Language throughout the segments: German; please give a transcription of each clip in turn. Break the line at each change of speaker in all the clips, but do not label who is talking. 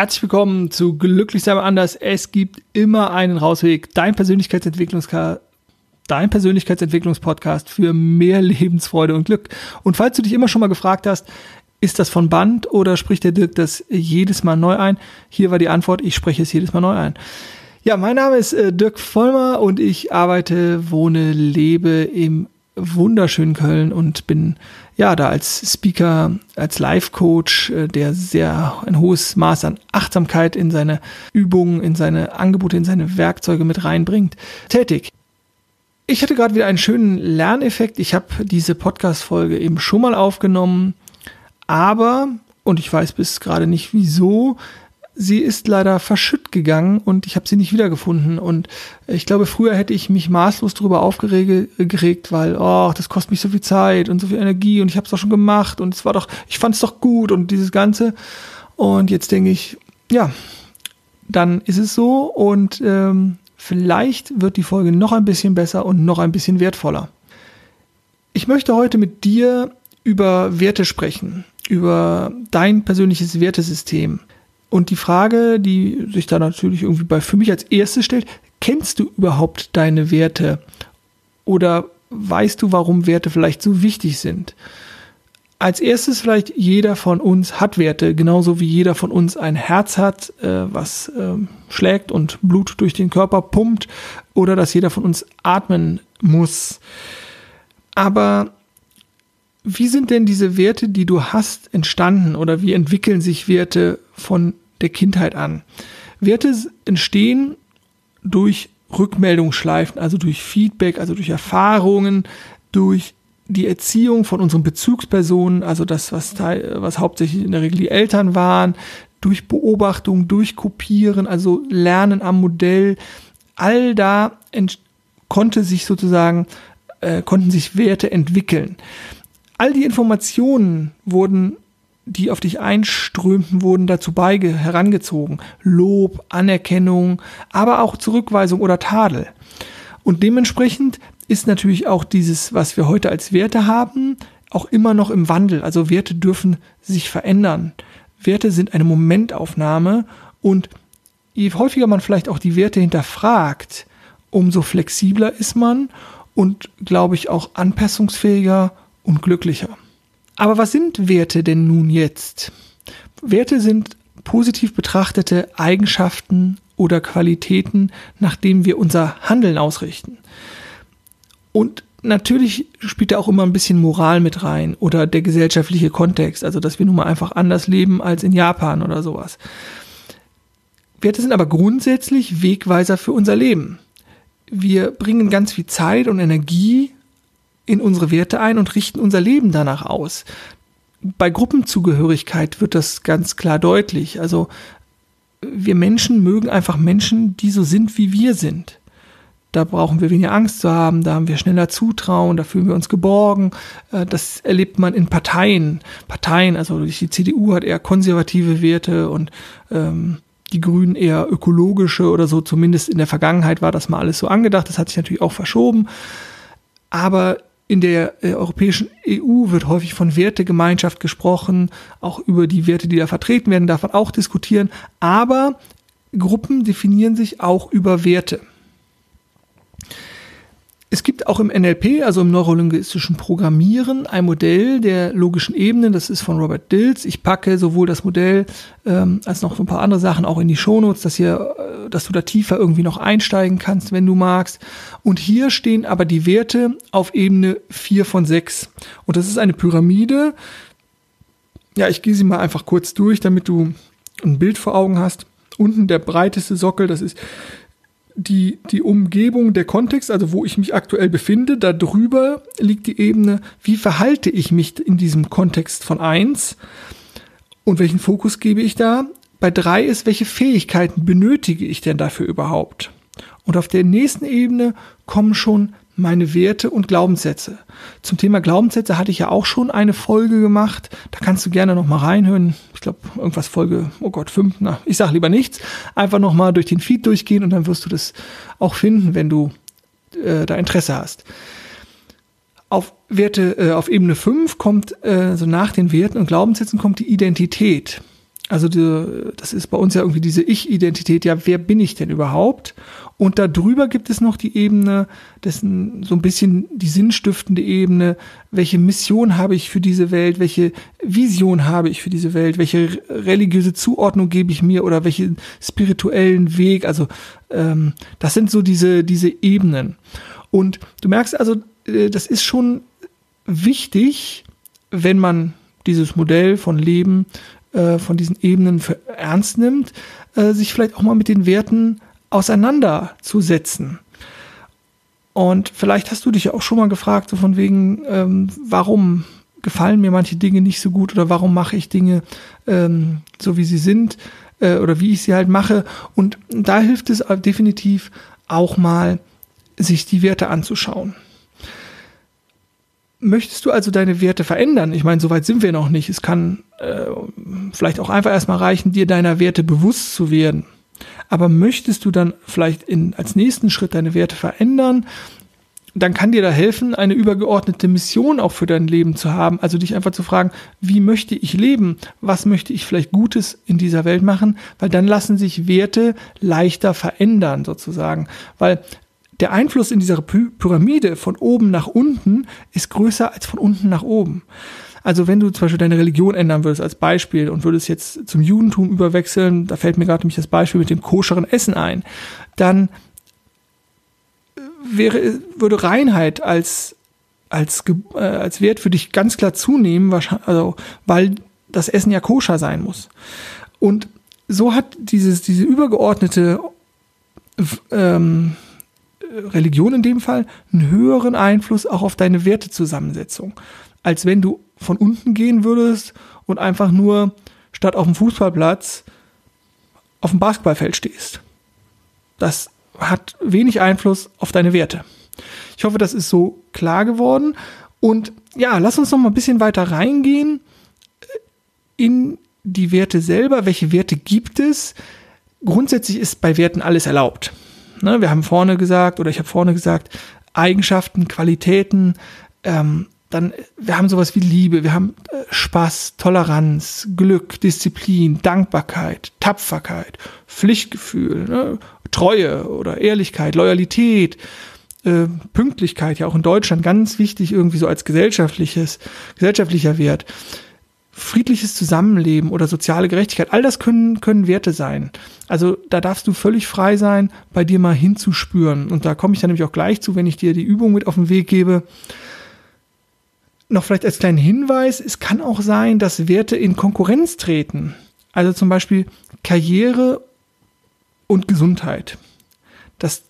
Herzlich willkommen zu Glücklich sein anders. Es gibt immer einen Rausweg. Dein Persönlichkeitsentwicklungska dein Persönlichkeitsentwicklungspodcast für mehr Lebensfreude und Glück. Und falls du dich immer schon mal gefragt hast, ist das von Band oder spricht der Dirk das jedes Mal neu ein? Hier war die Antwort, ich spreche es jedes Mal neu ein. Ja, mein Name ist äh, Dirk Vollmer und ich arbeite, wohne, lebe im wunderschönen Köln und bin ja da als Speaker, als Life-Coach, äh, der sehr ein hohes Maß an Achtsamkeit in seine Übungen, in seine Angebote, in seine Werkzeuge mit reinbringt, tätig. Ich hatte gerade wieder einen schönen Lerneffekt. Ich habe diese Podcast-Folge eben schon mal aufgenommen, aber, und ich weiß bis gerade nicht wieso, sie ist leider verschütt gegangen und ich habe sie nicht wiedergefunden. Und ich glaube, früher hätte ich mich maßlos darüber aufgeregt, weil, oh, das kostet mich so viel Zeit und so viel Energie und ich habe es doch schon gemacht und es war doch, ich fand es doch gut und dieses Ganze. Und jetzt denke ich, ja, dann ist es so und ähm, vielleicht wird die Folge noch ein bisschen besser und noch ein bisschen wertvoller. Ich möchte heute mit dir über Werte sprechen, über dein persönliches Wertesystem. Und die Frage, die sich da natürlich irgendwie bei für mich als erstes stellt, kennst du überhaupt deine Werte? Oder weißt du, warum Werte vielleicht so wichtig sind? Als erstes vielleicht jeder von uns hat Werte, genauso wie jeder von uns ein Herz hat, äh, was äh, schlägt und Blut durch den Körper pumpt, oder dass jeder von uns atmen muss. Aber wie sind denn diese Werte, die du hast, entstanden oder wie entwickeln sich Werte von der Kindheit an. Werte entstehen durch Rückmeldungsschleifen, also durch Feedback, also durch Erfahrungen, durch die Erziehung von unseren Bezugspersonen, also das, was, was hauptsächlich in der Regel die Eltern waren, durch Beobachtung, durch Kopieren, also Lernen am Modell, all da konnte sich sozusagen, äh, konnten sich Werte entwickeln. All die Informationen wurden die auf dich einströmten, wurden dazu beige herangezogen. Lob, Anerkennung, aber auch Zurückweisung oder Tadel. Und dementsprechend ist natürlich auch dieses, was wir heute als Werte haben, auch immer noch im Wandel. Also Werte dürfen sich verändern. Werte sind eine Momentaufnahme und je häufiger man vielleicht auch die Werte hinterfragt, umso flexibler ist man und, glaube ich, auch anpassungsfähiger und glücklicher. Aber was sind Werte denn nun jetzt? Werte sind positiv betrachtete Eigenschaften oder Qualitäten, nach denen wir unser Handeln ausrichten. Und natürlich spielt da auch immer ein bisschen Moral mit rein oder der gesellschaftliche Kontext, also dass wir nun mal einfach anders leben als in Japan oder sowas. Werte sind aber grundsätzlich Wegweiser für unser Leben. Wir bringen ganz viel Zeit und Energie in unsere Werte ein und richten unser Leben danach aus. Bei Gruppenzugehörigkeit wird das ganz klar deutlich. Also wir Menschen mögen einfach Menschen, die so sind, wie wir sind. Da brauchen wir weniger Angst zu haben, da haben wir schneller Zutrauen, da fühlen wir uns geborgen. Äh, das erlebt man in Parteien. Parteien, also die CDU hat eher konservative Werte und ähm, die Grünen eher ökologische oder so. Zumindest in der Vergangenheit war das mal alles so angedacht. Das hat sich natürlich auch verschoben. Aber in der äh, Europäischen EU wird häufig von Wertegemeinschaft gesprochen, auch über die Werte, die da vertreten werden, darf man auch diskutieren. Aber Gruppen definieren sich auch über Werte. Es gibt auch im NLP, also im neurolinguistischen Programmieren, ein Modell der logischen Ebenen. Das ist von Robert Dills. Ich packe sowohl das Modell ähm, als noch so ein paar andere Sachen auch in die Shownotes, dass hier, äh, dass du da tiefer irgendwie noch einsteigen kannst, wenn du magst. Und hier stehen aber die Werte auf Ebene 4 von 6. Und das ist eine Pyramide. Ja, ich gehe sie mal einfach kurz durch, damit du ein Bild vor Augen hast. Unten der breiteste Sockel, das ist die, die Umgebung, der Kontext, also wo ich mich aktuell befinde, darüber liegt die Ebene, wie verhalte ich mich in diesem Kontext von eins und welchen Fokus gebe ich da. Bei drei ist, welche Fähigkeiten benötige ich denn dafür überhaupt? Und auf der nächsten Ebene kommen schon meine Werte und Glaubenssätze. Zum Thema Glaubenssätze hatte ich ja auch schon eine Folge gemacht. Da kannst du gerne noch mal reinhören. Ich glaube, irgendwas Folge, oh Gott, fünf. Na, ich sage lieber nichts. Einfach noch mal durch den Feed durchgehen und dann wirst du das auch finden, wenn du äh, da Interesse hast. Auf Werte, äh, auf Ebene 5 kommt, äh, so nach den Werten und Glaubenssätzen kommt die Identität. Also die, das ist bei uns ja irgendwie diese Ich-Identität. Ja, wer bin ich denn überhaupt? Und darüber gibt es noch die Ebene, dessen so ein bisschen die sinnstiftende Ebene. Welche Mission habe ich für diese Welt? Welche Vision habe ich für diese Welt? Welche religiöse Zuordnung gebe ich mir oder welchen spirituellen Weg? Also ähm, das sind so diese diese Ebenen. Und du merkst also, äh, das ist schon wichtig, wenn man dieses Modell von Leben äh, von diesen Ebenen für ernst nimmt, äh, sich vielleicht auch mal mit den Werten auseinanderzusetzen. Und vielleicht hast du dich auch schon mal gefragt, so von wegen, ähm, warum gefallen mir manche Dinge nicht so gut oder warum mache ich Dinge ähm, so, wie sie sind äh, oder wie ich sie halt mache. Und da hilft es definitiv auch mal, sich die Werte anzuschauen. Möchtest du also deine Werte verändern? Ich meine, soweit sind wir noch nicht. Es kann äh, vielleicht auch einfach erstmal reichen, dir deiner Werte bewusst zu werden. Aber möchtest du dann vielleicht in, als nächsten Schritt deine Werte verändern? Dann kann dir da helfen, eine übergeordnete Mission auch für dein Leben zu haben. Also dich einfach zu fragen, wie möchte ich leben? Was möchte ich vielleicht Gutes in dieser Welt machen? Weil dann lassen sich Werte leichter verändern sozusagen. Weil der Einfluss in dieser Pyramide von oben nach unten ist größer als von unten nach oben. Also wenn du zum Beispiel deine Religion ändern würdest als Beispiel und würdest jetzt zum Judentum überwechseln, da fällt mir gerade nämlich das Beispiel mit dem koscheren Essen ein, dann wäre, würde Reinheit als, als, äh, als Wert für dich ganz klar zunehmen, also, weil das Essen ja koscher sein muss. Und so hat dieses, diese übergeordnete ähm, Religion in dem Fall einen höheren Einfluss auch auf deine Wertezusammensetzung, als wenn du von unten gehen würdest und einfach nur statt auf dem Fußballplatz auf dem Basketballfeld stehst. Das hat wenig Einfluss auf deine Werte. Ich hoffe, das ist so klar geworden. Und ja, lass uns noch mal ein bisschen weiter reingehen in die Werte selber. Welche Werte gibt es? Grundsätzlich ist bei Werten alles erlaubt. Ne, wir haben vorne gesagt, oder ich habe vorne gesagt, Eigenschaften, Qualitäten, ähm, dann, wir haben sowas wie Liebe, wir haben äh, Spaß, Toleranz, Glück, Disziplin, Dankbarkeit, Tapferkeit, Pflichtgefühl, ne, Treue oder Ehrlichkeit, Loyalität, äh, Pünktlichkeit, ja auch in Deutschland ganz wichtig irgendwie so als gesellschaftliches, gesellschaftlicher Wert friedliches Zusammenleben oder soziale Gerechtigkeit, all das können, können Werte sein. Also da darfst du völlig frei sein, bei dir mal hinzuspüren. Und da komme ich dann nämlich auch gleich zu, wenn ich dir die Übung mit auf den Weg gebe. Noch vielleicht als kleinen Hinweis, es kann auch sein, dass Werte in Konkurrenz treten. Also zum Beispiel Karriere und Gesundheit. Das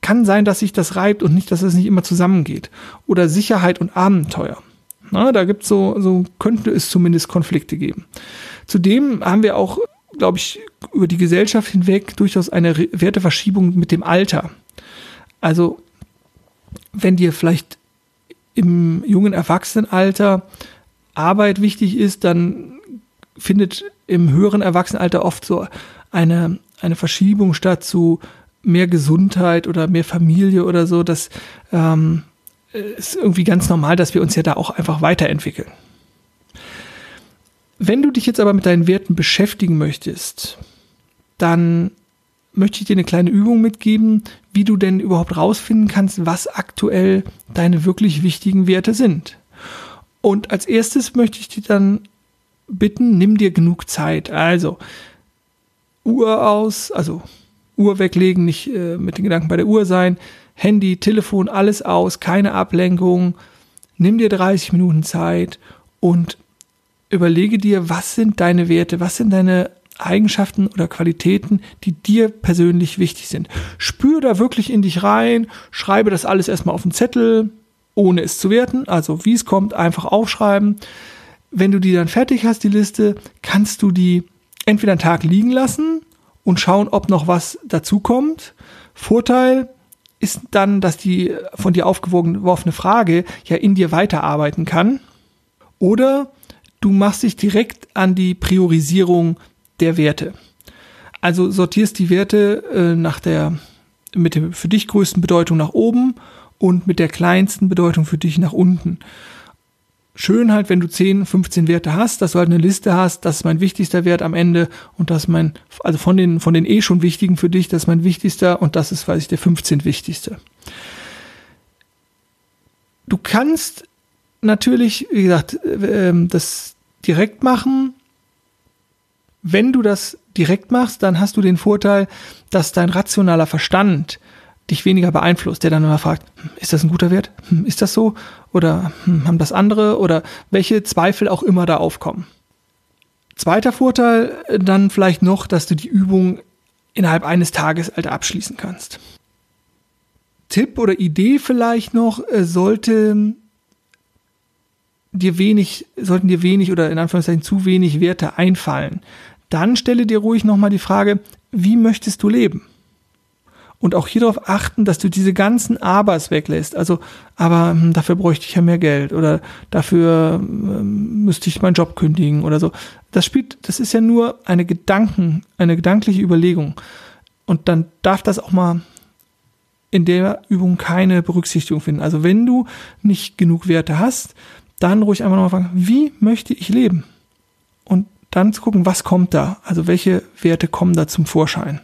kann sein, dass sich das reibt und nicht, dass es nicht immer zusammengeht. Oder Sicherheit und Abenteuer. Na, da gibt so, so könnte es zumindest Konflikte geben. Zudem haben wir auch, glaube ich, über die Gesellschaft hinweg durchaus eine Werteverschiebung mit dem Alter. Also, wenn dir vielleicht im jungen Erwachsenenalter Arbeit wichtig ist, dann findet im höheren Erwachsenenalter oft so eine, eine Verschiebung statt zu mehr Gesundheit oder mehr Familie oder so, dass ähm, ist irgendwie ganz normal, dass wir uns ja da auch einfach weiterentwickeln. Wenn du dich jetzt aber mit deinen Werten beschäftigen möchtest, dann möchte ich dir eine kleine Übung mitgeben, wie du denn überhaupt rausfinden kannst, was aktuell deine wirklich wichtigen Werte sind. Und als erstes möchte ich dir dann bitten, nimm dir genug Zeit. Also Uhr aus, also Uhr weglegen, nicht äh, mit den Gedanken bei der Uhr sein, Handy, Telefon, alles aus, keine Ablenkung. Nimm dir 30 Minuten Zeit und überlege dir, was sind deine Werte, was sind deine Eigenschaften oder Qualitäten, die dir persönlich wichtig sind. Spür da wirklich in dich rein, schreibe das alles erstmal auf den Zettel, ohne es zu werten, also wie es kommt, einfach aufschreiben. Wenn du die dann fertig hast, die Liste, kannst du die entweder einen Tag liegen lassen und schauen, ob noch was dazu kommt. Vorteil, ist dann, dass die von dir aufgeworfene Frage ja in dir weiterarbeiten kann. Oder du machst dich direkt an die Priorisierung der Werte. Also sortierst die Werte äh, nach der mit der für dich größten Bedeutung nach oben und mit der kleinsten Bedeutung für dich nach unten. Schön halt, wenn du 10, 15 Werte hast, dass du halt eine Liste hast, das ist mein wichtigster Wert am Ende und das ist mein, also von den, von den eh schon wichtigen für dich, das ist mein wichtigster und das ist, weiß ich, der 15 wichtigste. Du kannst natürlich, wie gesagt, ähm, das direkt machen. Wenn du das direkt machst, dann hast du den Vorteil, dass dein rationaler Verstand dich weniger beeinflusst, der dann immer fragt, hm, ist das ein guter Wert? Hm, ist das so? Oder hm, haben das andere? Oder welche Zweifel auch immer da aufkommen. Zweiter Vorteil äh, dann vielleicht noch, dass du die Übung innerhalb eines Tages halt abschließen kannst. Tipp oder Idee vielleicht noch, äh, sollte dir wenig, sollten dir wenig oder in Anführungszeichen zu wenig Werte einfallen, dann stelle dir ruhig nochmal die Frage, wie möchtest du leben? Und auch hier darauf achten, dass du diese ganzen Abers weglässt. Also, aber hm, dafür bräuchte ich ja mehr Geld oder dafür ähm, müsste ich meinen Job kündigen oder so. Das spielt, das ist ja nur eine Gedanken, eine gedankliche Überlegung. Und dann darf das auch mal in der Übung keine Berücksichtigung finden. Also wenn du nicht genug Werte hast, dann ruhig einmal nochmal fragen, wie möchte ich leben? Und dann zu gucken, was kommt da? Also welche Werte kommen da zum Vorschein?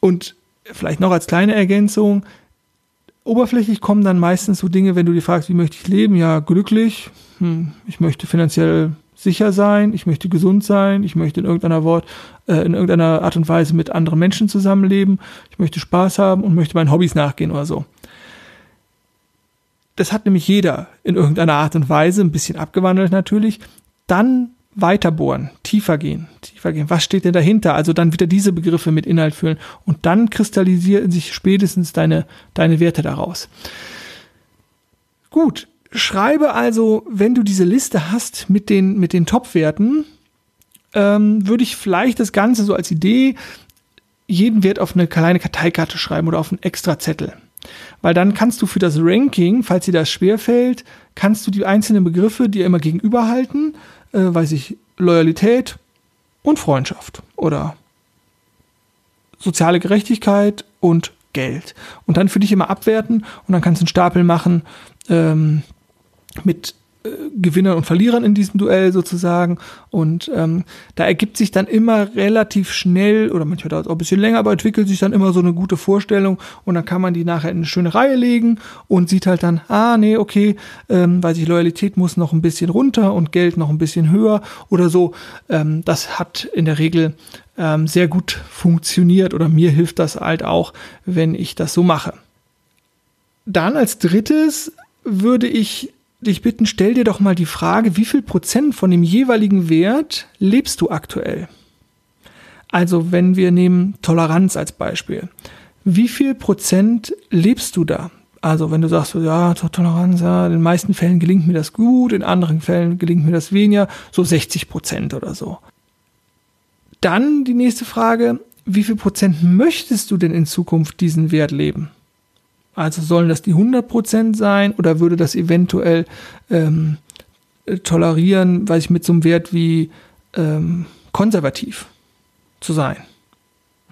Und vielleicht noch als kleine Ergänzung, oberflächlich kommen dann meistens so Dinge, wenn du dir fragst, wie möchte ich leben? Ja, glücklich, hm, ich möchte finanziell sicher sein, ich möchte gesund sein, ich möchte in irgendeiner Wort, äh, in irgendeiner Art und Weise mit anderen Menschen zusammenleben, ich möchte Spaß haben und möchte meinen Hobbys nachgehen oder so. Das hat nämlich jeder in irgendeiner Art und Weise, ein bisschen abgewandelt natürlich. Dann weiter bohren, tiefer gehen, tiefer gehen. Was steht denn dahinter? Also dann wieder diese Begriffe mit Inhalt füllen und dann kristallisieren sich spätestens deine, deine Werte daraus. Gut. Schreibe also, wenn du diese Liste hast mit den, mit den Top-Werten, ähm, würde ich vielleicht das Ganze so als Idee jeden Wert auf eine kleine Karteikarte schreiben oder auf einen extra Zettel. Weil dann kannst du für das Ranking, falls dir das schwerfällt, kannst du die einzelnen Begriffe dir immer gegenüberhalten äh, weiß ich, Loyalität und Freundschaft oder soziale Gerechtigkeit und Geld. Und dann für dich immer abwerten und dann kannst du einen Stapel machen ähm, mit Gewinnern und Verlierern in diesem Duell sozusagen. Und ähm, da ergibt sich dann immer relativ schnell, oder manchmal dauert es auch ein bisschen länger, aber entwickelt sich dann immer so eine gute Vorstellung und dann kann man die nachher in eine schöne Reihe legen und sieht halt dann, ah, nee, okay, ähm, weiß ich, Loyalität muss noch ein bisschen runter und Geld noch ein bisschen höher oder so. Ähm, das hat in der Regel ähm, sehr gut funktioniert oder mir hilft das halt auch, wenn ich das so mache. Dann als drittes würde ich dich bitten, stell dir doch mal die Frage, wie viel Prozent von dem jeweiligen Wert lebst du aktuell? Also wenn wir nehmen Toleranz als Beispiel. Wie viel Prozent lebst du da? Also wenn du sagst, ja, Toleranz, ja, in den meisten Fällen gelingt mir das gut, in anderen Fällen gelingt mir das weniger, so 60 Prozent oder so. Dann die nächste Frage, wie viel Prozent möchtest du denn in Zukunft diesen Wert leben? Also sollen das die 100% sein oder würde das eventuell ähm, tolerieren, weiß ich, mit so einem Wert wie ähm, konservativ zu sein?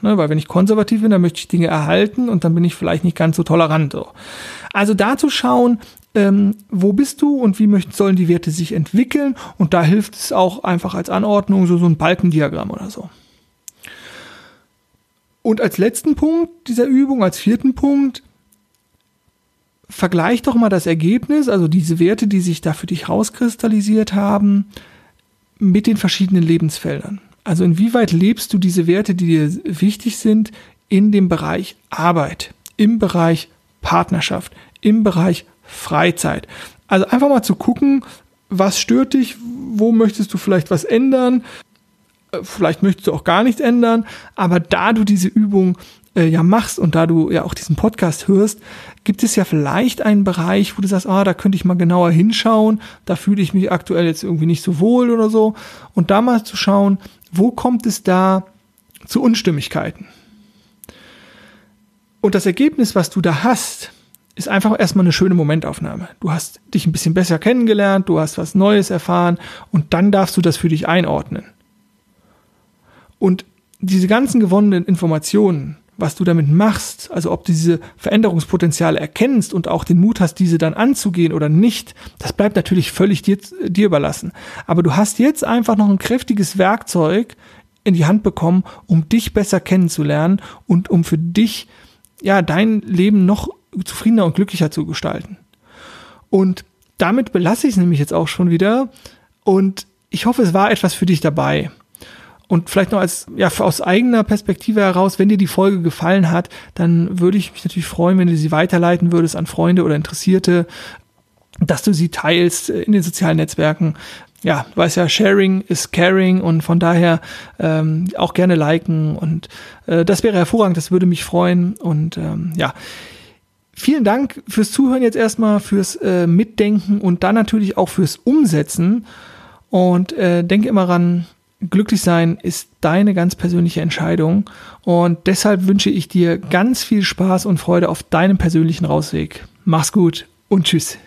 Ne, weil wenn ich konservativ bin, dann möchte ich Dinge erhalten und dann bin ich vielleicht nicht ganz so tolerant. So. Also da zu schauen, ähm, wo bist du und wie möchten, sollen die Werte sich entwickeln und da hilft es auch einfach als Anordnung so, so ein Balkendiagramm oder so. Und als letzten Punkt dieser Übung, als vierten Punkt, vergleich doch mal das Ergebnis, also diese Werte, die sich da für dich rauskristallisiert haben, mit den verschiedenen Lebensfeldern. Also inwieweit lebst du diese Werte, die dir wichtig sind, in dem Bereich Arbeit, im Bereich Partnerschaft, im Bereich Freizeit. Also einfach mal zu gucken, was stört dich, wo möchtest du vielleicht was ändern, äh, vielleicht möchtest du auch gar nichts ändern, aber da du diese Übung äh, ja machst und da du ja auch diesen Podcast hörst, gibt es ja vielleicht einen Bereich, wo du sagst, ah, da könnte ich mal genauer hinschauen, da fühle ich mich aktuell jetzt irgendwie nicht so wohl oder so. Und da mal zu schauen, wo kommt es da zu Unstimmigkeiten? Und das Ergebnis, was du da hast, ist einfach erstmal eine schöne Momentaufnahme. Du hast dich ein bisschen besser kennengelernt, du hast was Neues erfahren und dann darfst du das für dich einordnen. Und diese ganzen gewonnenen Informationen was du damit machst, also ob du diese Veränderungspotenziale erkennst und auch den Mut hast, diese dann anzugehen oder nicht, das bleibt natürlich völlig dir, dir überlassen. Aber du hast jetzt einfach noch ein kräftiges Werkzeug in die Hand bekommen, um dich besser kennenzulernen und um für dich, ja, dein Leben noch zufriedener und glücklicher zu gestalten. Und damit belasse ich es nämlich jetzt auch schon wieder und ich hoffe, es war etwas für dich dabei. Und vielleicht noch als, ja, aus eigener Perspektive heraus, wenn dir die Folge gefallen hat, dann würde ich mich natürlich freuen, wenn du sie weiterleiten würdest an Freunde oder Interessierte, dass du sie teilst in den sozialen Netzwerken. Ja, du weißt ja, Sharing is Caring und von daher ähm, auch gerne liken und äh, das wäre hervorragend, das würde mich freuen und ähm, ja, Vielen Dank fürs Zuhören jetzt erstmal, fürs äh, Mitdenken und dann natürlich auch fürs Umsetzen. Und äh, denke immer ran, glücklich sein ist deine ganz persönliche Entscheidung. Und deshalb wünsche ich dir ganz viel Spaß und Freude auf deinem persönlichen Rausweg. Mach's gut und tschüss.